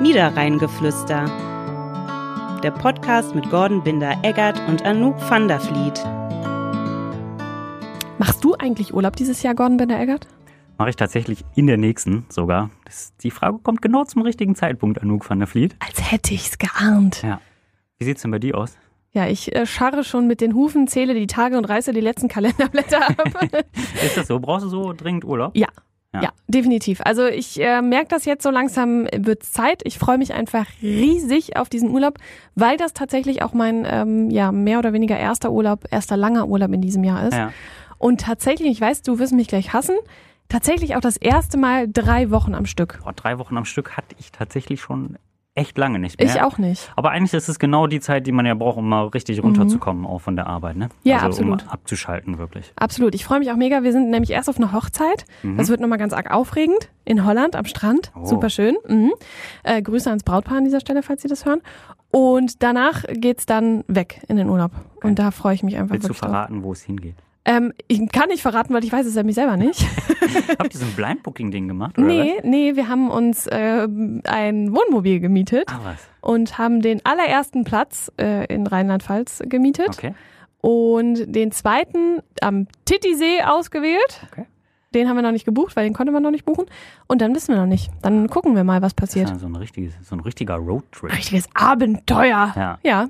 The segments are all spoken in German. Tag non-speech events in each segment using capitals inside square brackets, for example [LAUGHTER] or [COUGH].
Niederrheingeflüster. Der Podcast mit Gordon Binder-Eggert und Anouk van der Vliet. Machst du eigentlich Urlaub dieses Jahr, Gordon Binder-Eggert? Mache ich tatsächlich in der nächsten sogar. Das, die Frage kommt genau zum richtigen Zeitpunkt, Anouk van der Vliet. Als hätte ich's geahnt. Ja. Wie sieht's denn bei dir aus? Ja, ich äh, scharre schon mit den Hufen, zähle die Tage und reiße die letzten Kalenderblätter ab. [LAUGHS] Ist das so? Brauchst du so dringend Urlaub? ja. Ja. Ja. definitiv. Also ich äh, merke das jetzt so langsam, wird's Zeit. Ich freue mich einfach riesig auf diesen Urlaub, weil das tatsächlich auch mein ähm, ja mehr oder weniger erster Urlaub, erster langer Urlaub in diesem Jahr ist. Ja. Und tatsächlich, ich weiß, du wirst mich gleich hassen, tatsächlich auch das erste Mal drei Wochen am Stück. Boah, drei Wochen am Stück hatte ich tatsächlich schon echt lange nicht mehr. Ich auch nicht. Aber eigentlich ist es genau die Zeit, die man ja braucht, um mal richtig runterzukommen, auch von der Arbeit, ne? Mhm. Ja, also, absolut. Um abzuschalten, wirklich. Absolut. Ich freue mich auch mega. Wir sind nämlich erst auf einer Hochzeit. Das wird nochmal ganz arg aufregend. In Holland am Strand. Oh. Super schön. Mhm. Äh, Grüße ans Brautpaar an dieser Stelle, falls Sie das hören. Und danach geht's dann weg in den Urlaub. Und da freue ich mich einfach Willst du drauf. verraten, wo es hingeht? Ähm, ich kann nicht verraten, weil ich weiß es nämlich selber nicht. [LAUGHS] Habt ihr so ein Blind-Booking-Ding gemacht, oder nee, was? nee, wir haben uns äh, ein Wohnmobil gemietet Ah, was? und haben den allerersten Platz äh, in Rheinland-Pfalz gemietet Okay. und den zweiten am Titisee ausgewählt. Okay. Den haben wir noch nicht gebucht, weil den konnte man noch nicht buchen. Und dann wissen wir noch nicht. Dann gucken wir mal, was Das passiert. ist ja so ein, richtiges, so ein richtiger Roadtrip. Richtiges Abenteuer. Ja. Ja.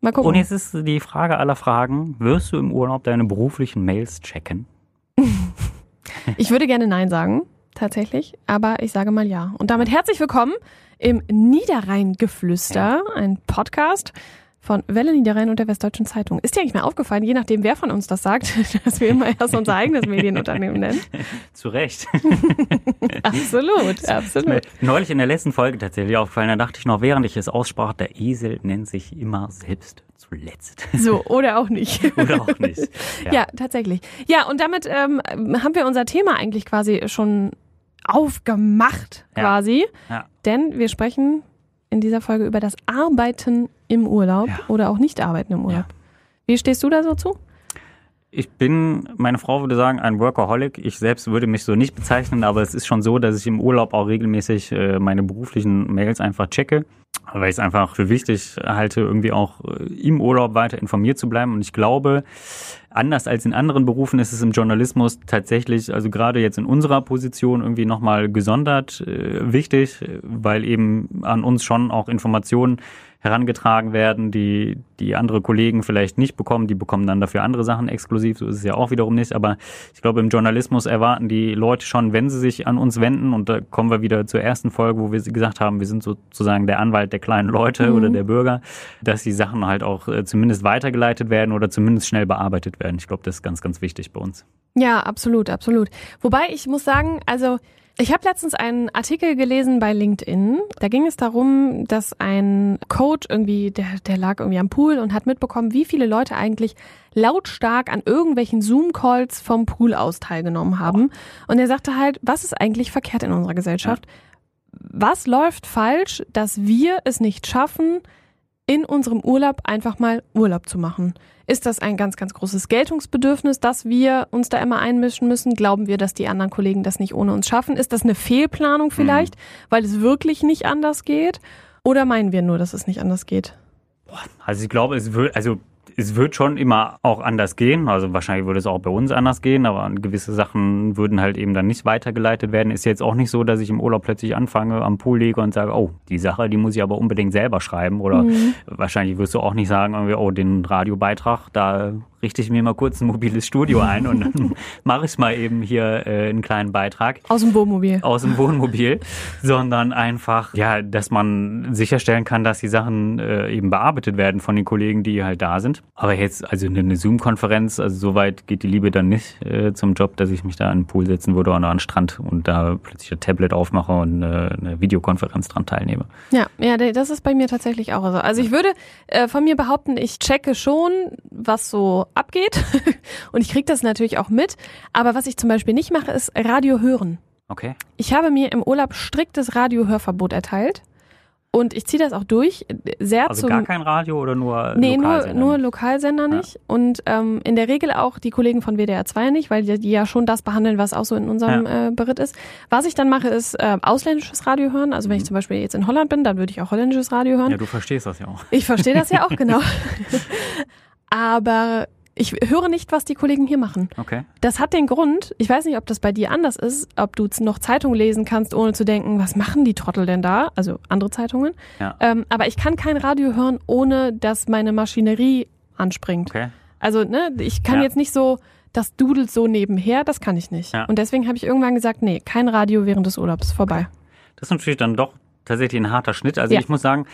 Mal gucken. Und jetzt ist die Frage aller Fragen, wirst du im Urlaub deine beruflichen Mails checken? [LAUGHS] Ich würde gerne Nein sagen, tatsächlich, aber ich sage mal ja. Und damit herzlich willkommen im Niederrheingeflüster, ein Podcast von Welle Niederrhein und der Westdeutschen Zeitung. Ist dir eigentlich mal aufgefallen, je nachdem, wer von uns das sagt, [LAUGHS] dass wir immer erst unser eigenes Medienunternehmen nennen? [LAUGHS] Zu Recht. [LAUGHS] Absolut, absolut. Neulich in der letzten Folge tatsächlich aufgefallen, da dachte ich noch, während ich es aussprach, der Esel nennt sich immer selbst zuletzt. So, oder auch nicht. Oder auch nicht. Ja, tatsächlich. Ja, und damit ähm, haben wir unser Thema eigentlich quasi schon aufgemacht, Ja. quasi. Ja. Denn wir sprechen in dieser Folge über das Arbeiten im Urlaub Ja. oder auch Nicht-Arbeiten im Urlaub. Wie stehst du da so zu? Ich bin, meine Frau würde sagen, ein Workaholic. Ich selbst würde mich so nicht bezeichnen, aber es ist schon so, dass ich im Urlaub auch regelmäßig äh, meine beruflichen Mails einfach checke, weil ich es einfach für wichtig halte, irgendwie auch äh, im Urlaub weiter informiert zu bleiben. Und ich glaube, anders als in anderen Berufen ist es im Journalismus tatsächlich, also gerade jetzt in unserer Position irgendwie nochmal gesondert äh, wichtig, weil eben an uns schon auch Informationen herangetragen werden, die, die andere Kollegen vielleicht nicht bekommen. Die bekommen dann dafür andere Sachen exklusiv. So ist es ja auch wiederum nicht. Aber ich glaube, im Journalismus erwarten die Leute schon, wenn sie sich an uns wenden, und da kommen wir wieder zur ersten Folge, wo wir gesagt haben, wir sind sozusagen der Anwalt der kleinen Leute oder der Bürger, dass die Sachen halt auch äh, zumindest weitergeleitet werden oder zumindest schnell bearbeitet werden. Ich glaube, das ist ganz, ganz wichtig bei uns. Ja, absolut, absolut. Wobei ich muss sagen, also ich habe letztens einen Artikel gelesen bei LinkedIn. Da ging es darum, dass ein Coach irgendwie, der, der lag irgendwie am Pool und hat mitbekommen, wie viele Leute eigentlich lautstark an irgendwelchen Zoom-Calls vom Pool aus teilgenommen haben. Und er sagte halt, was ist eigentlich verkehrt in unserer Gesellschaft? Was läuft falsch, dass wir es nicht schaffen, in unserem Urlaub einfach mal Urlaub zu machen? Ist das ein ganz, ganz großes Geltungsbedürfnis, dass wir uns da immer einmischen müssen? Glauben wir, dass die anderen Kollegen das nicht ohne uns schaffen? Ist das eine Fehlplanung vielleicht, weil es wirklich nicht anders geht? Oder meinen wir nur, dass es nicht anders geht? Also ich glaube, es wird, also es wird schon immer auch anders gehen. Also wahrscheinlich würde es auch bei uns anders gehen, aber gewisse Sachen würden halt eben dann nicht weitergeleitet werden. Ist jetzt auch nicht so, dass ich im Urlaub plötzlich anfange, am Pool lege und sage, oh, die Sache, die muss ich aber unbedingt selber schreiben. Oder wahrscheinlich wirst du auch nicht sagen, oh, den Radiobeitrag, da richte ich mir mal kurz ein mobiles Studio ein und dann [LAUGHS] mache ich mal eben hier äh, einen kleinen Beitrag Aus dem Wohnmobil. aus dem Wohnmobil, sondern einfach, ja, dass man sicherstellen kann, dass die Sachen äh, eben bearbeitet werden von den Kollegen, die halt da sind. Aber jetzt, also eine, Zoom-Konferenz, also so weit geht die Liebe dann nicht äh, zum Job, dass ich mich da an den Pool setzen würde oder an den Strand und da plötzlich ein Tablet aufmache und eine Videokonferenz dran teilnehme. Ja, ja, das ist bei mir tatsächlich auch so. Also ich würde äh, von mir behaupten, ich checke schon, was so abgeht [LAUGHS] und ich kriege das natürlich auch mit. Aber was ich zum Beispiel nicht mache, ist Radio hören. Okay. Ich habe mir im Urlaub striktes Radiohörverbot erteilt. Und ich ziehe das auch durch, sehr Also zum gar kein Radio oder nur Nee, nur, Lokalsender? nur Lokalsender nicht. Und ähm, in der Regel auch die Kollegen von WDR 2 nicht, weil die, die ja schon das behandeln, was auch so in unserem äh, Beritt ist. Was ich dann mache, ist äh, ausländisches Radio hören. Also wenn ich zum Beispiel jetzt in Holland bin, dann würde ich auch holländisches Radio hören. Ja, du verstehst das ja auch. Ich verstehe das ja auch, [LAUGHS] genau. [LAUGHS] Aber ich höre nicht, was die Kollegen hier machen. Okay. Das hat den Grund, ich weiß nicht, ob das bei dir anders ist, ob du noch Zeitung lesen kannst, ohne zu denken, was machen die Trottel denn da? Also andere Zeitungen. Ja. Ähm, aber ich kann kein Radio hören, ohne dass meine Maschinerie anspringt. Okay. Also, ne, ich kann Ja. jetzt nicht so, das dudelt so nebenher, das kann ich nicht. Ja. Und deswegen habe ich irgendwann gesagt, nee, kein Radio während des Urlaubs, vorbei. Das ist natürlich dann doch tatsächlich ein harter Schnitt. Also Ja. ich muss sagen,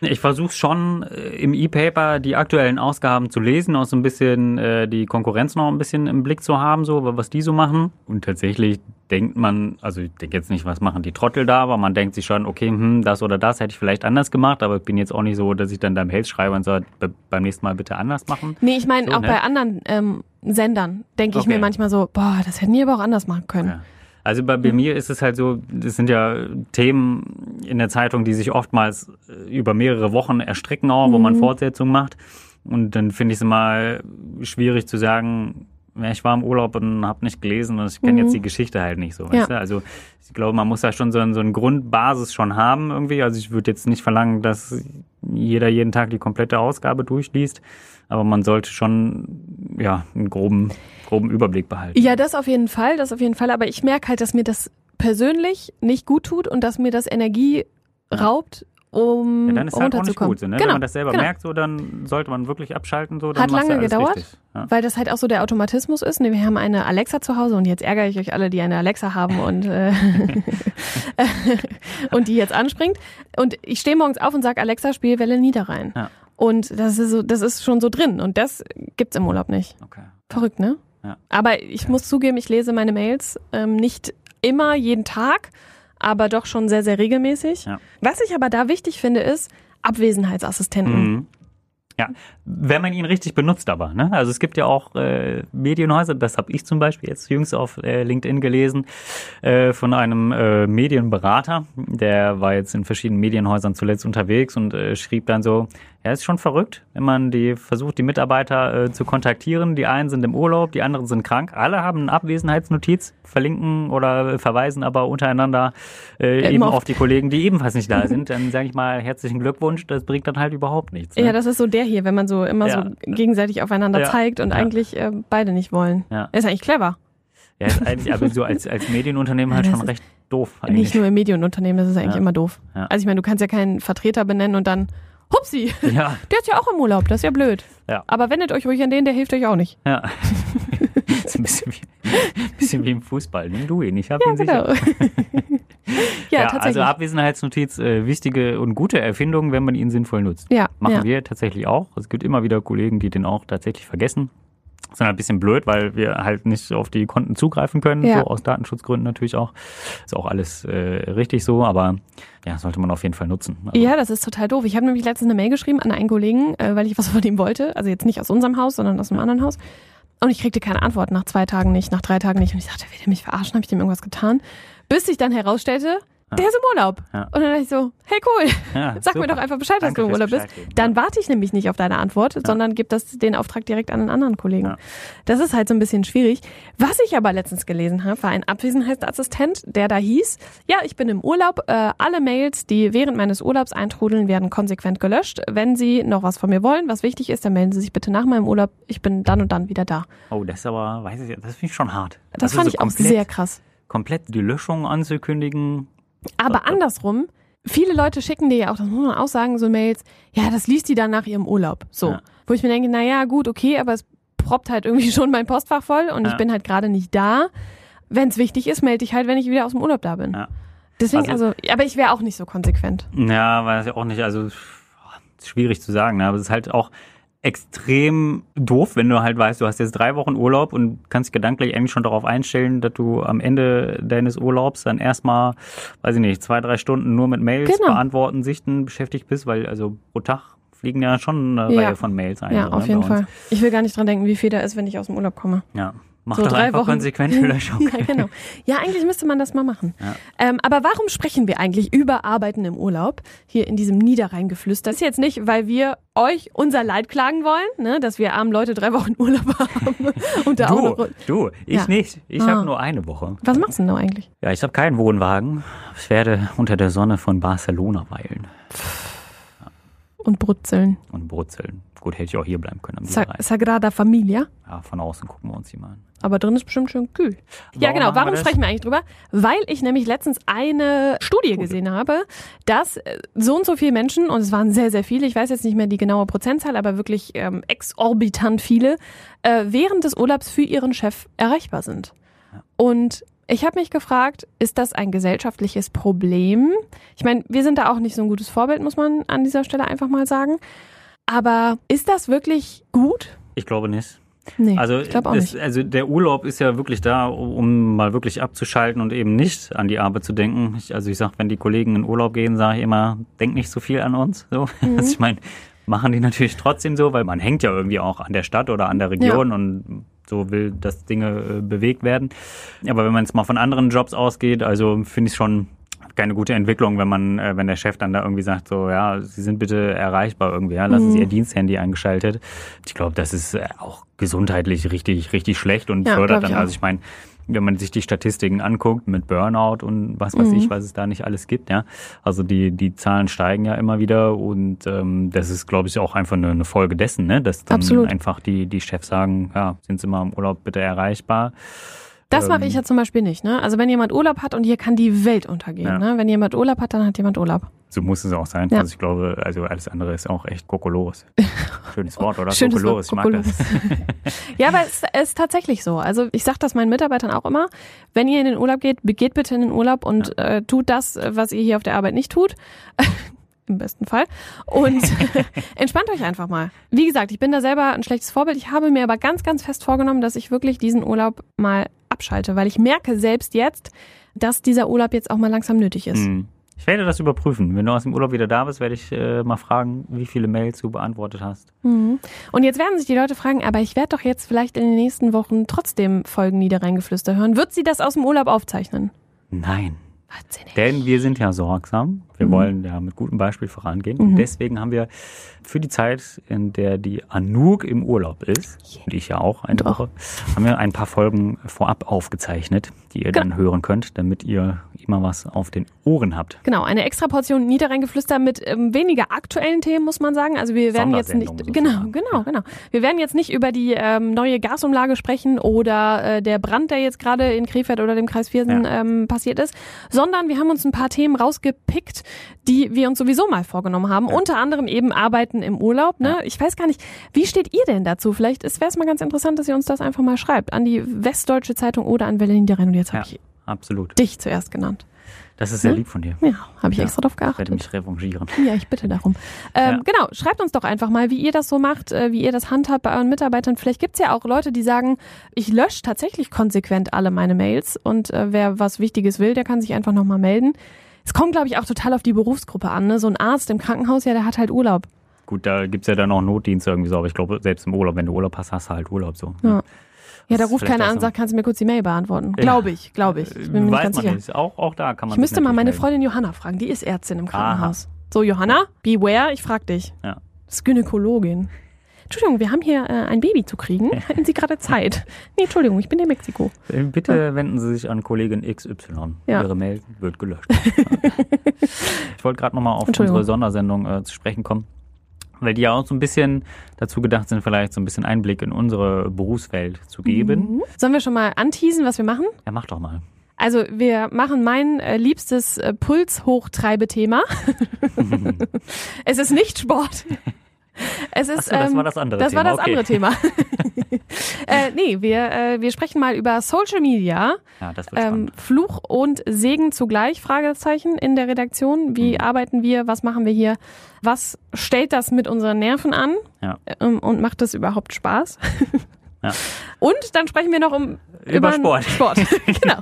ich versuche schon äh, im E-Paper die aktuellen Ausgaben zu lesen, auch so ein bisschen äh, die Konkurrenz noch ein bisschen im Blick zu haben, so was die so machen. Und tatsächlich denkt man, also ich denke jetzt nicht, was machen die Trottel da, aber man denkt sich schon, okay, hm, das oder das hätte ich vielleicht anders gemacht, aber ich bin jetzt auch nicht so, dass ich dann da Mails schreibe und sage, be- beim nächsten Mal bitte anders machen. Nee, ich meine, So, auch ne? bei anderen ähm, Sendern denke ich Okay. mir manchmal so, boah, das hätten die aber auch anders machen können. Ja. Also bei, bei mir ist es halt so, das sind ja Themen in der Zeitung, die sich oftmals äh, über mehrere Wochen erstrecken auch, wo man Fortsetzungen macht. Und dann finde ich es immer schwierig zu sagen, ja, ich war im Urlaub und habe nicht gelesen und ich kenne jetzt die Geschichte halt nicht so. Ja. Weißt du? Also ich glaube, man muss da schon so, ein, so eine Grundbasis schon haben irgendwie. Also ich würde jetzt nicht verlangen, dass jeder jeden Tag die komplette Ausgabe durchliest, aber man sollte schon ja einen groben, groben Überblick behalten. Ja, das auf jeden Fall, das auf jeden Fall. Aber ich merke halt, dass mir das persönlich nicht gut tut und dass mir das Energie raubt, um Ja, dann ist halt auch nicht gut. So, ne? Genau, Wenn man das selber genau. merkt, so, dann sollte man wirklich abschalten. So, dann Hat lange gedauert, Richtig. Ja. weil das halt auch so der Automatismus ist. Ne, wir haben eine Alexa zu Hause und jetzt ärgere ich euch alle, die eine Alexa haben [LAUGHS] und, äh, [LAUGHS] und die jetzt anspringt. Und ich stehe morgens auf und sage, Alexa, spiel Welle Niederrhein. Ja. Und das ist, so, das ist schon so drin und das gibt's im Urlaub nicht. Okay. Verrückt, ne? Ja. Aber ich muss zugeben, ich lese meine Mails ähm, nicht immer jeden Tag, aber doch schon sehr, sehr regelmäßig. Ja. Was ich aber da wichtig finde, ist Abwesenheitsassistenten. Mhm. Ja, wenn man ihn richtig benutzt aber. Ne? Also es gibt ja auch äh, Medienhäuser, das habe ich zum Beispiel jetzt jüngst auf äh, LinkedIn gelesen, äh, von einem äh, Medienberater, der war jetzt in verschiedenen Medienhäusern zuletzt unterwegs und äh, schrieb dann so, ja, ist schon verrückt, wenn man die versucht, die Mitarbeiter äh, zu kontaktieren. Die einen sind im Urlaub, die anderen sind krank. Alle haben eine Abwesenheitsnotiz, verlinken oder verweisen aber untereinander äh, eben immer auf- die Kollegen, die ebenfalls nicht da [LAUGHS] sind. Dann sage ich mal herzlichen Glückwunsch, das bringt dann halt überhaupt nichts. Ne? Ja, das ist so der hier, wenn man so immer Ja. so gegenseitig aufeinander Ja. zeigt und Ja. eigentlich äh, beide nicht wollen. Ja. Ist eigentlich clever. Ja, ist eigentlich aber so als, als Medienunternehmen halt schon recht doof eigentlich. Nicht nur im Medienunternehmen, das ist eigentlich immer doof. Also ich meine, du kannst ja keinen Vertreter benennen und dann, hupsi, Ja, der ist ja auch im Urlaub, das ist ja blöd. Ja. Aber wendet euch ruhig an den, der hilft euch auch nicht. ja. [LAUGHS] ist ein bisschen wie, bisschen wie im Fußball. Nimm du ihn, ich habe ihn sicher. Genau. [LAUGHS] ja, Ja, tatsächlich. also Abwesenheitsnotiz, äh, wichtige und gute Erfindung, wenn man ihn sinnvoll nutzt. ja, Machen ja. wir tatsächlich auch. Es gibt immer wieder Kollegen, die den auch tatsächlich vergessen. Das ist dann ein bisschen blöd, weil wir halt nicht auf die Konten zugreifen können, Ja. so aus Datenschutzgründen natürlich auch. Ist auch alles äh, richtig so, aber ja, sollte man auf jeden Fall nutzen. Also, Ja, das ist total doof. Ich habe nämlich letztens eine Mail geschrieben an einen Kollegen, äh, weil ich was [LAUGHS] von ihm wollte. Also jetzt nicht aus unserem Haus, sondern aus einem anderen Haus. Und ich kriegte keine Antwort nach zwei Tagen nicht, nach drei Tagen nicht. Und ich dachte, will der mich verarschen? Habe ich dem irgendwas getan? Bis sich dann herausstellte, der ist im Urlaub. Ja. Und dann dachte ich so, hey cool, Ja, [LAUGHS] sag mir super. doch einfach Bescheid, dass Danke du im Urlaub bist. Geben. Dann warte ich nämlich nicht auf deine Antwort, sondern gebe das den Auftrag direkt an einen anderen Kollegen. Ja. Das ist halt so ein bisschen schwierig. Was ich aber letztens gelesen habe, war ein Abwesenheitsassistent, der da hieß, ja, ich bin im Urlaub, äh, alle Mails, die während meines Urlaubs eintrudeln, werden konsequent gelöscht. Wenn Sie noch was von mir wollen, was wichtig ist, dann melden Sie sich bitte nach meinem Urlaub. Ich bin dann und dann wieder da. Oh, das ist aber, weiß ich, das finde ich schon hart. Das Also fand so ich auch sehr krass. Komplett die Löschung anzukündigen. Aber andersrum, viele Leute schicken dir ja auch, das muss man auch sagen, so Mails, ja, das liest die dann nach ihrem Urlaub. So. Ja. Wo ich mir denke, na ja, gut, okay, aber es proppt halt irgendwie [LAUGHS] schon mein Postfach voll und ich Ja. bin halt gerade nicht da. Wenn es wichtig ist, melde ich halt, wenn ich wieder aus dem Urlaub da bin. Ja. Deswegen, Also- also, aber ich wäre auch nicht so konsequent. Ja, weiß ich auch nicht. Also schwierig zu sagen, ne? aber es ist halt auch extrem doof, wenn du halt weißt, du hast jetzt drei Wochen Urlaub und kannst gedanklich eigentlich schon darauf einstellen, dass du am Ende deines Urlaubs dann erstmal, weiß ich nicht, zwei, drei Stunden nur mit Mails Genau. beantworten, sichten beschäftigt bist, weil also pro Tag fliegen ja schon eine Ja. Reihe von Mails ein. Ja, auf ne, jeden. Fall. Ich will gar nicht dran denken, wie viel da ist, wenn ich aus dem Urlaub komme. Ja. Mach so doch drei einfach Wochen. konsequent vielleicht auch. ja, genau. Ja, eigentlich müsste man das mal machen. Ja. Ähm, aber warum sprechen wir eigentlich über Arbeiten im Urlaub hier in diesem Niederrheingeflüster? Das ist jetzt nicht, weil wir euch unser Leid klagen wollen, ne, dass wir armen Leute drei Wochen [LAUGHS] Urlaub haben und da auch Du, noch. du, ich Ja. nicht. Ich Ah. habe nur eine Woche. Was machst du denn da eigentlich? Ja, ich habe keinen Wohnwagen. Ich werde unter der Sonne von Barcelona weilen Und brutzeln. und brutzeln. Gut, hätte ich auch hier bleiben können Sa. Sagrada Familia. Ja, von außen gucken wir uns die mal an. Aber drin ist bestimmt schön kühl. ja, Warum genau. machen wir Warum das? sprechen wir eigentlich drüber? Weil ich nämlich letztens eine Studie gesehen habe, dass äh, so und so viele Menschen, und es waren sehr, sehr viele, ich weiß jetzt nicht mehr die genaue Prozentzahl, aber wirklich ähm, exorbitant viele, äh, während des Urlaubs für ihren Chef erreichbar sind. Und ich habe mich gefragt, ist das ein gesellschaftliches Problem? Ich meine, wir sind da auch nicht so ein gutes Vorbild, muss man an dieser Stelle einfach mal sagen. Aber ist das wirklich gut? Ich glaube nicht. Nee, Also, ich auch das, nicht. also der Urlaub ist ja wirklich da, um mal wirklich abzuschalten und eben nicht an die Arbeit zu denken. Ich, also ich sag, wenn die Kollegen in Urlaub gehen, sage ich immer, denk nicht so viel an uns. So. [LAUGHS] Mhm. Also ich meine, machen die natürlich trotzdem so, weil man hängt ja irgendwie auch an der Stadt oder an der Region und so will, dass Dinge äh, bewegt werden. Aber wenn man jetzt mal von anderen Jobs ausgeht, also finde ich schon keine gute Entwicklung, wenn man, äh, wenn der Chef dann da irgendwie sagt, so, ja, Sie sind bitte erreichbar irgendwie, ja, lassen Sie Mhm. Ihr Diensthandy eingeschaltet. Ich glaube, das ist äh, auch gesundheitlich richtig, richtig schlecht und Ja, fördert ich dann, auch. also ich meine, wenn man sich die Statistiken anguckt mit Burnout und was weiß Mhm. ich, was es da nicht alles gibt, ja. Also die, die Zahlen steigen ja immer wieder und ähm, das ist, glaube ich, auch einfach eine, eine Folge dessen, ne? Dass dann Absolut. einfach die, die Chefs sagen, ja, sind Sie mal im Urlaub bitte erreichbar. Das mache Ähm, ich ja zum Beispiel nicht. Ne? Also wenn jemand Urlaub hat und hier kann die Welt untergehen. Ja. Ne? Wenn jemand Urlaub hat, dann hat jemand Urlaub. So muss es auch sein. Ja. Also ich glaube, also alles andere ist auch echt kokolores. [LAUGHS] Schönes Wort, oder? Schönes kokolores, ich Wort, mag das. [LAUGHS] Ja, aber es ist tatsächlich so. Also ich sage das meinen Mitarbeitern auch immer. Wenn ihr in den Urlaub geht, geht bitte in den Urlaub und äh, tut das, was ihr hier auf der Arbeit nicht tut. [LAUGHS] Im besten Fall. Und entspannt euch einfach mal. Wie gesagt, ich bin da selber ein schlechtes Vorbild. Ich habe mir aber ganz, ganz fest vorgenommen, dass ich wirklich diesen Urlaub mal abschalte, weil ich merke selbst jetzt, dass dieser Urlaub jetzt auch mal langsam nötig ist. Hm. Ich werde das überprüfen. Wenn du aus dem Urlaub wieder da bist, werde ich äh, mal fragen, wie viele Mails du beantwortet hast. Mhm. Und jetzt werden sich die Leute fragen, aber ich werde doch jetzt vielleicht in den nächsten Wochen trotzdem Folgen Niederrheingeflüster hören. Wird sie das aus dem Urlaub aufzeichnen? Nein. Denn wir sind ja sorgsam. Wir Mhm. wollen ja mit gutem Beispiel vorangehen. Mhm. Und deswegen haben wir für die Zeit, in der die Anouk im Urlaub ist, und ich ja auch eine Du auch. Woche, haben wir ein paar Folgen vorab aufgezeichnet, die ihr dann hören könnt, damit ihr immer was auf den Ohren habt. Genau, eine extra Portion Niederrheingeflüster mit ähm, weniger aktuellen Themen, muss man sagen. Also wir werden jetzt nicht, genau, genau, genau. Wir werden jetzt nicht über die ähm, neue Gasumlage sprechen oder äh, der Brand, der jetzt gerade in Krefeld oder dem Kreis Viersen Ja. ähm, passiert ist, sondern wir haben uns ein paar Themen rausgepickt, die wir uns sowieso mal vorgenommen haben. Unter anderem eben Arbeiten im Urlaub. Ne? Ich weiß gar nicht, wie steht ihr denn dazu? Vielleicht wäre es mal ganz interessant, dass ihr uns das einfach mal schreibt an die Westdeutsche Zeitung oder an Welle Niederrhein. Und jetzt habe Ja. ich Absolut. dich zuerst genannt. Das ist sehr Hm? lieb von dir. Ja, habe ich Ja. extra drauf Ich werde geachtet. mich revanchieren. Ja, ich bitte darum. Ähm, Ja. Genau, schreibt uns doch einfach mal, wie ihr das so macht, äh, wie ihr das handhabt bei euren Mitarbeitern. Vielleicht gibt's ja auch Leute, die sagen, ich lösche tatsächlich konsequent alle meine Mails und äh, wer was Wichtiges will, der kann sich einfach nochmal melden. Es kommt, glaube ich, auch total auf die Berufsgruppe an. Ne? So ein Arzt im Krankenhaus, ja, der hat halt Urlaub. Gut, da gibt's ja dann auch Notdienste irgendwie so, aber ich glaube, selbst im Urlaub, wenn du Urlaub hast, hast du halt Urlaub so. Ja. Ja, da ruft keiner an und sagt, kannst du mir kurz die Mail beantworten? Ja. Glaube ich, glaube ich. Ich bin mir nicht Weiß ganz man sicher. nicht. Auch, auch da kann man Ich müsste mal meine natürlich Freundin Johanna fragen, die ist Ärztin im Krankenhaus. So, Johanna, beware, ich frag dich. Ja. Das ist Gynäkologin. Entschuldigung, wir haben hier äh, ein Baby zu kriegen. Hätten Sie gerade Zeit? [LAUGHS] Nee, Entschuldigung, ich bin in Mexiko. melden. Äh, Bitte wenden Sie sich an Kollegin XY. Ja. Ihre Mail wird gelöscht. [LAUGHS] ich wollte gerade nochmal auf unsere Sondersendung äh, zu sprechen kommen, weil die ja auch so ein bisschen dazu gedacht sind, vielleicht so ein bisschen Einblick in unsere Berufswelt zu geben. Mhm. Sollen wir schon mal anteasen, was wir machen? Ja, mach doch mal. Also wir machen mein äh, liebstes äh, Pulshochtreibethema. [LAUGHS] es ist nicht Sport. Es ist, so, das ähm, war das andere das Thema. war das okay. andere Thema. [LAUGHS] [LAUGHS] äh, nee, wir, äh, wir sprechen mal über Social Media. Ja, das wird Ähm, spannend. Fluch und Segen zugleich, Fragezeichen in der Redaktion. Wie Mhm. arbeiten wir? Was machen wir hier? Was stellt das mit unseren Nerven an? Ja. Ähm, und macht das überhaupt Spaß? Ja. [LAUGHS] Und dann sprechen wir noch um Über einen Sport. Sport. genau.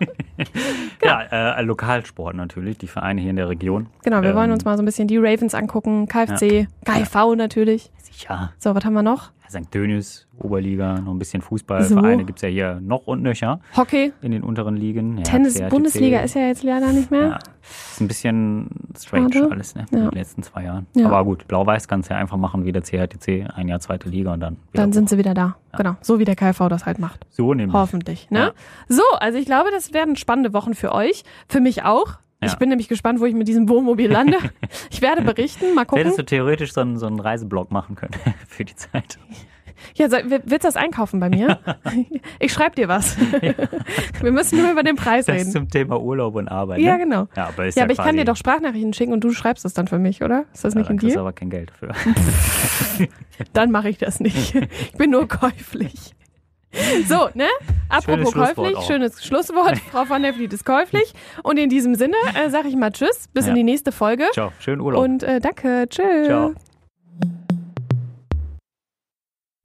Ja, äh, Lokalsport natürlich, die Vereine hier in der Region. Genau, wir Ähm, wollen uns mal so ein bisschen die Ravens angucken, KFC, KIV natürlich. Sicher. So, was haben wir noch? St. Dönis, Oberliga, noch ein bisschen Fußball. So. Vereine gibt's ja hier noch und nöcher Hockey, in den unteren Ligen. Ja, Tennis, CRTC. Bundesliga ist ja jetzt leider nicht mehr. Ja, ist ein bisschen strange Schade. alles, ne? Ja. In den letzten zwei Jahren. Ja. Aber gut, Blau-Weiß kannst ja einfach machen wie der CRTC, ein Jahr zweite Liga und dann Dann sind hoch. sie wieder da. Genau, so wie der KIV das halt macht. so nämlich. Hoffentlich, ne? Ja. So, also ich glaube, das werden spannende Wochen für euch, für mich auch. Ja. Ich bin nämlich gespannt, wo ich mit diesem Wohnmobil lande. [LAUGHS] ich werde berichten, mal gucken. Hättest du theoretisch so einen, so einen Reiseblog machen können [LAUGHS] für die Zeit. Ja, willst du das einkaufen bei mir? [LAUGHS] ich schreibe dir was. Wir müssen nur über den Preis Das reden. zum Thema Urlaub und Arbeit. Ja, ne? genau. Ja, aber, Ja, ja, aber ich kann dir doch Sprachnachrichten schicken und du schreibst es dann für mich, oder? Ist das Ja, nicht ein Deal? aber kein Geld dafür. [LAUGHS] Dann mache ich das nicht. Ich bin nur käuflich. So, ne? Apropos Schönes käuflich, schönes Schlusswort. [LAUGHS] Frau von der Vliet ist käuflich. Und in diesem Sinne äh, sage ich mal Tschüss, bis Ja. in die nächste Folge. Ciao, schönen Urlaub. Und äh, danke, tschüss. Ciao.